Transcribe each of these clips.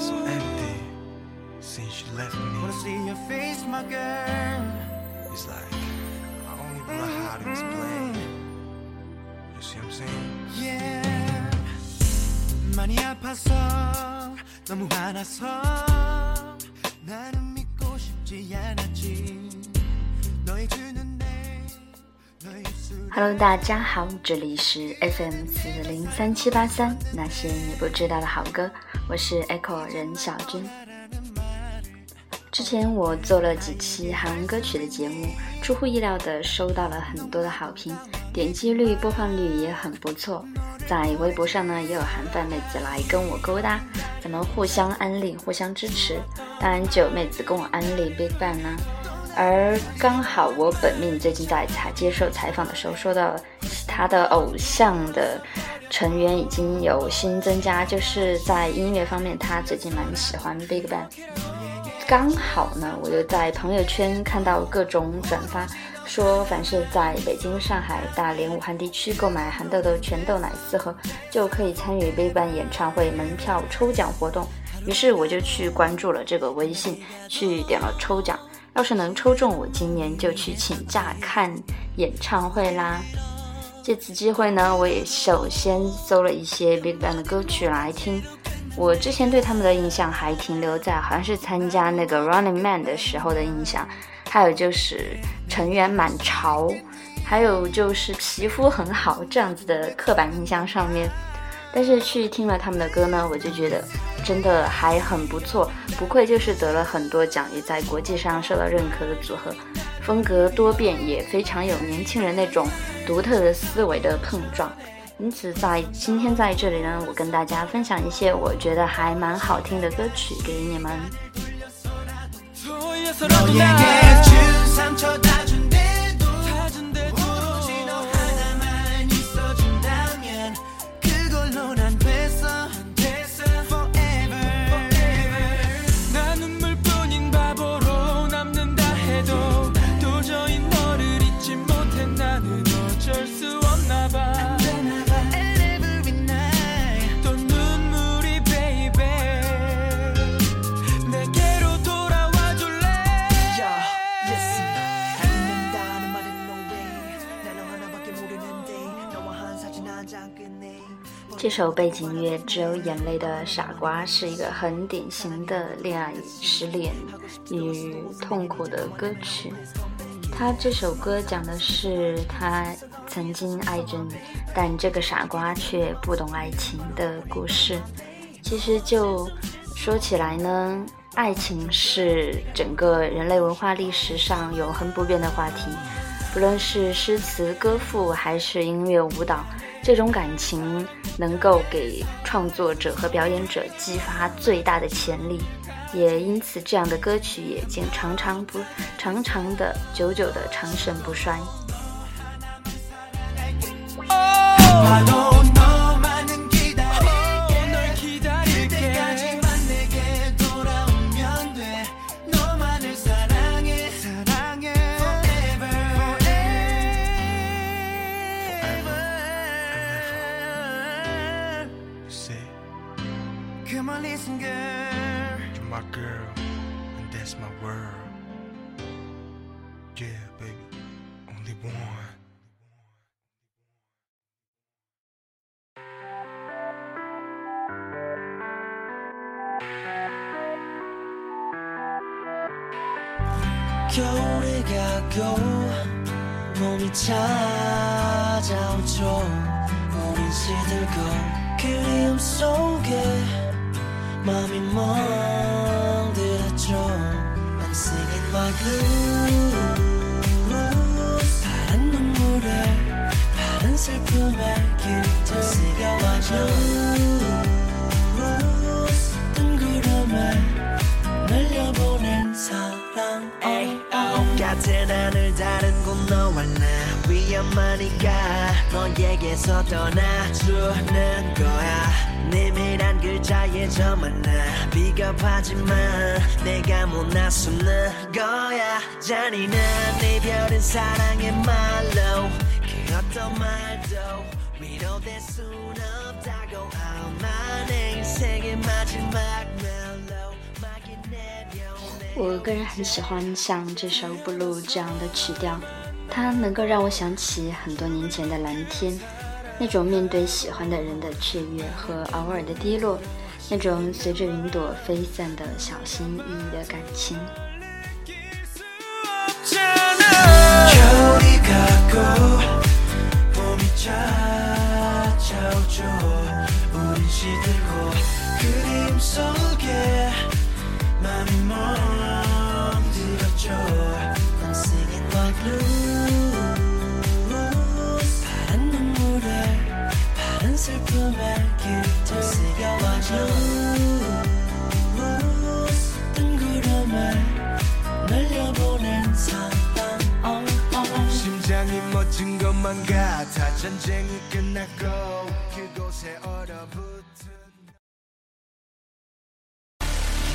so empty since you left me. Wanna see your face, my girl. It's like I only wanna hide and explain. You see what I'm saying? Yeah. 많이 아파서 너무 화나서 나는 믿고 싶지 않았지. 너의 주는 내 너의 입술. Hello，大家好，这里是 FM 四零三七八三，那些你不知道的好歌， 我是 Echo 任小军。之前我做了几期韩文歌曲的节目，出乎意料的收到了很多的好评，点击率、播放率也很不错。在微博上呢，也有韩范妹子来跟我勾搭，咱们互相安利、互相支持。当然，就有妹子跟我安利 BigBang 啦。而刚好我本命最近在采接受采访的时候，说到他的偶像的成员已经有新增加，就是在音乐方面，他最近蛮喜欢 BigBang。刚好呢，我就在朋友圈看到各种转发，说凡是在北京、上海、大连、武汉地区购买韩豆豆全豆奶四盒，就可以参与 BigBang 演唱会门票抽奖活动。于是我就去关注了这个微信，去点了抽奖。要是能抽中，我今年就去请假看演唱会啦。借此机会呢，我也首先搜了一些 BigBang 的歌曲来听。我之前对他们的印象还停留在好像是参加那个 Running Man 的时候的印象，还有就是成员蛮潮，还有就是皮肤很好这样子的刻板印象上面。但是去听了他们的歌呢，我就觉得真的还很不错，不愧就是得了很多奖，也在国际上受到认可的组合，风格多变，也非常有年轻人那种独特的思维的碰撞。因此，在今天在这里呢，我跟大家分享一些我觉得还蛮好听的歌曲给你们。这首背景音乐《只有眼泪的傻瓜》是一个很典型的恋爱、失恋与痛苦的歌曲。他这首歌讲的是他曾经爱着你，但这个傻瓜却不懂爱情的故事。其实就说起来呢，爱情是整个人类文化历史上永恒不变的话题。不论是诗词歌赋还是音乐舞蹈，这种感情能够给创作者和表演者激发最大的潜力，也因此这样的歌曲也竟常常不长长的久久的长盛不衰。Listen girl You're my girl and that's my world Yeah baby only one 겨울이 가고 봄이 찾아오죠 우린 시들고 그리움 속에 마음이 멍들었죠. I'm singing my blues 파란 눈물에 파란 슬픔에 길들 새겨와줘 같은 하늘 다른 곳 너와 나 위험하니까 너에게서 떠나주는 거야. 내밀한 글자에 저만 나 비겁하지만 내가 못 나서는 거야. 잔인한 내 별은 사랑의 말로 그 어떤 말도 위로될 순 없다고 인 我个人很喜欢像这首《Blue》这样的曲调，它能够让我想起很多年前的蓝天，那种面对喜欢的人的雀跃和偶尔的低落，那种随着云朵飞散的小心翼翼的感情。 맘이 멍들었죠. I'm singing like blues 파란 슬픔에 길들 blues 뜬 구름에 날려보낸 사랑 심장이 멋진 것만 같아. 전쟁이 끝났고 그곳에 얼어붙은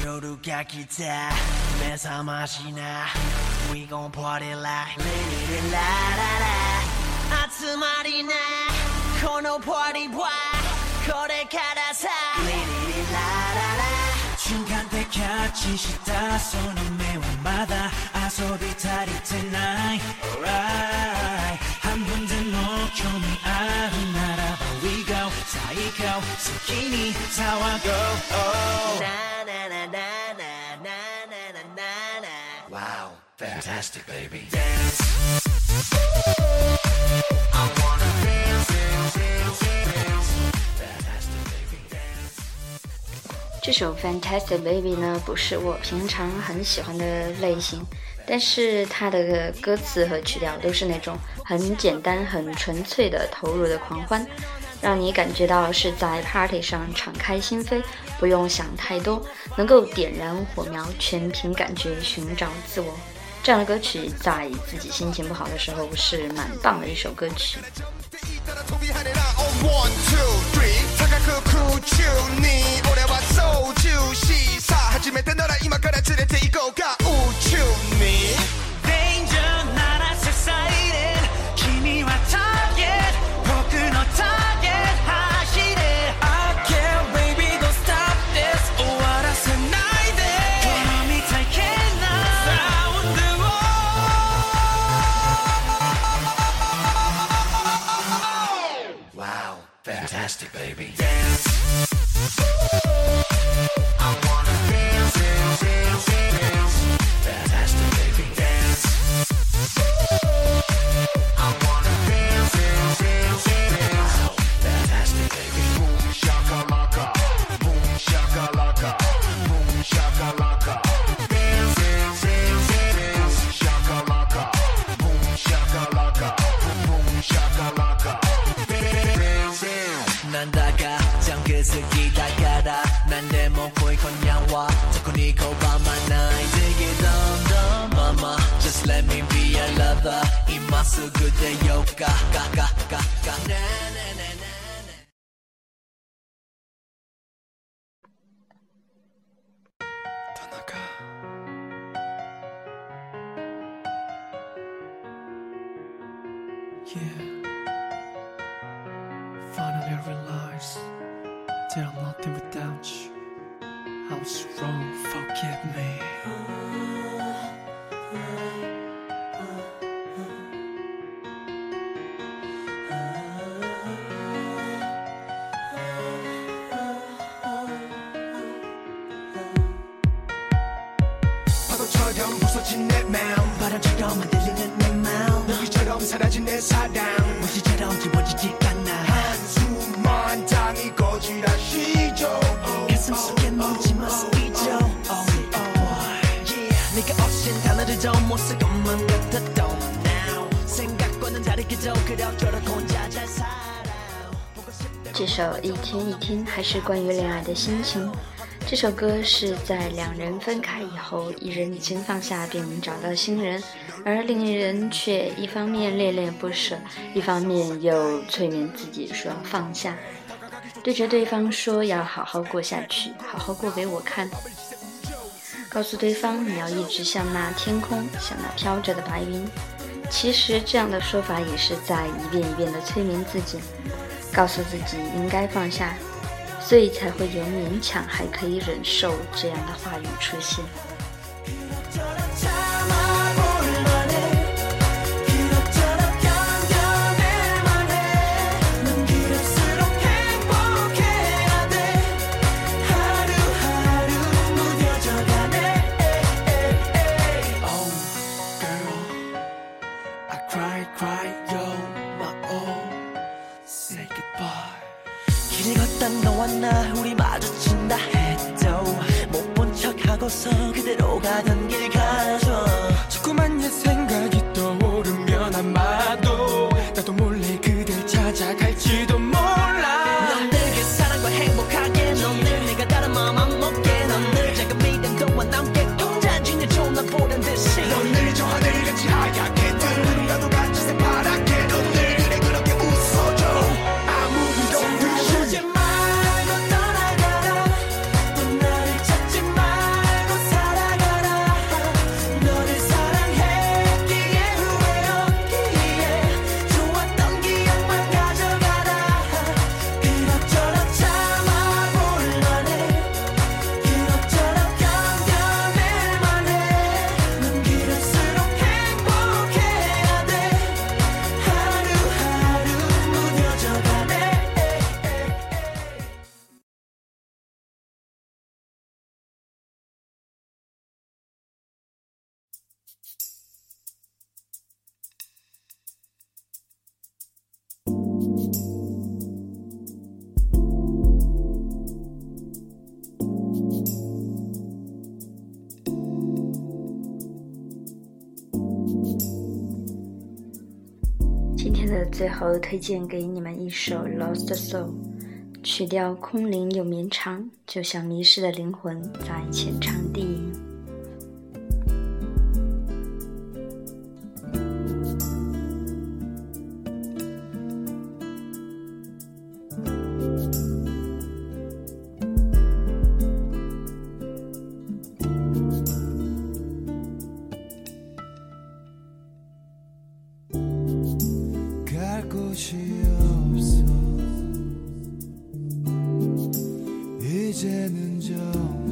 夜が来た目覚ましな We gon' party like レレラララ集まりなこのパーティーはこれからさレレラララ瞬間でキャッチしたその目はまだ遊び足りてない Alright 半分でも興味あるならば We go 最高先に騒ごう、fantastic baby 这首《Fantastic Baby》呢，不是我平常很喜欢的类型，但是它的歌词和曲调都是那种很简单、很纯粹的投入的狂欢，让你感觉到是在 party 上敞开心扉，不用想太多，能够点燃火苗，全凭感觉寻找自我。这样的歌曲在自己心情不好的时候是蛮棒的一首歌曲。なんだかジャンク好きだから何でも来い今夜は特に拒まない Dig it on the mama Just let me be a lover 今すぐでよかガガガガねえねえねえ Finally I realize that I'm nothing without you. I was wrong, forgive me. 파도처럼 부서진 내 마음 바람처럼 흔들리는 내 마음 무기처럼 사라진 내 사랑 这首《一天一天》还是关于恋爱的心情。这首歌是在两人分开以后，一人已经放下并找到新人，而另一人却一方面恋恋不舍，一方面又催眠自己说要放下，对着对方说要好好过下去，好好过给我看，告诉对方你要一直像那天空，像那飘着的白云。其实这样的说法也是在一遍一遍的催眠自己。告诉自己应该放下，所以才会有勉强还可以忍受这样的话语出现。 척하고서 그대로 가던 길 今天的最后推荐给你们一首《Lost Soul》，曲调空灵又绵长，就像迷失的灵魂在浅唱低吟。 이제는 정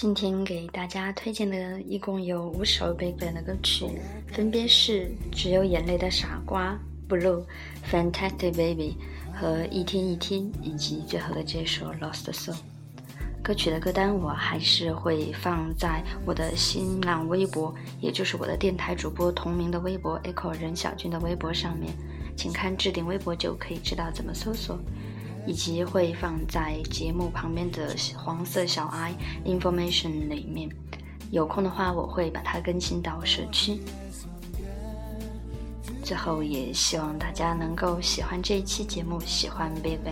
今天给大家推荐的一共有五首 Baby 的歌曲，分别是《只有眼泪的傻瓜》、《Blue》、《Fantastic Baby》和《一天一天》，以及最后的这首《Lost Soul》。歌曲的歌单我还是会放在我的新浪微博，也就是我的电台主播同名的微博 Echo 任小军的微博上面，请看置顶微博就可以知道怎么搜索。以及会放在节目旁边的黄色小 i information 里面。有空的话我会把它更新到社区。最后也希望大家能够喜欢这一期节目喜欢 baby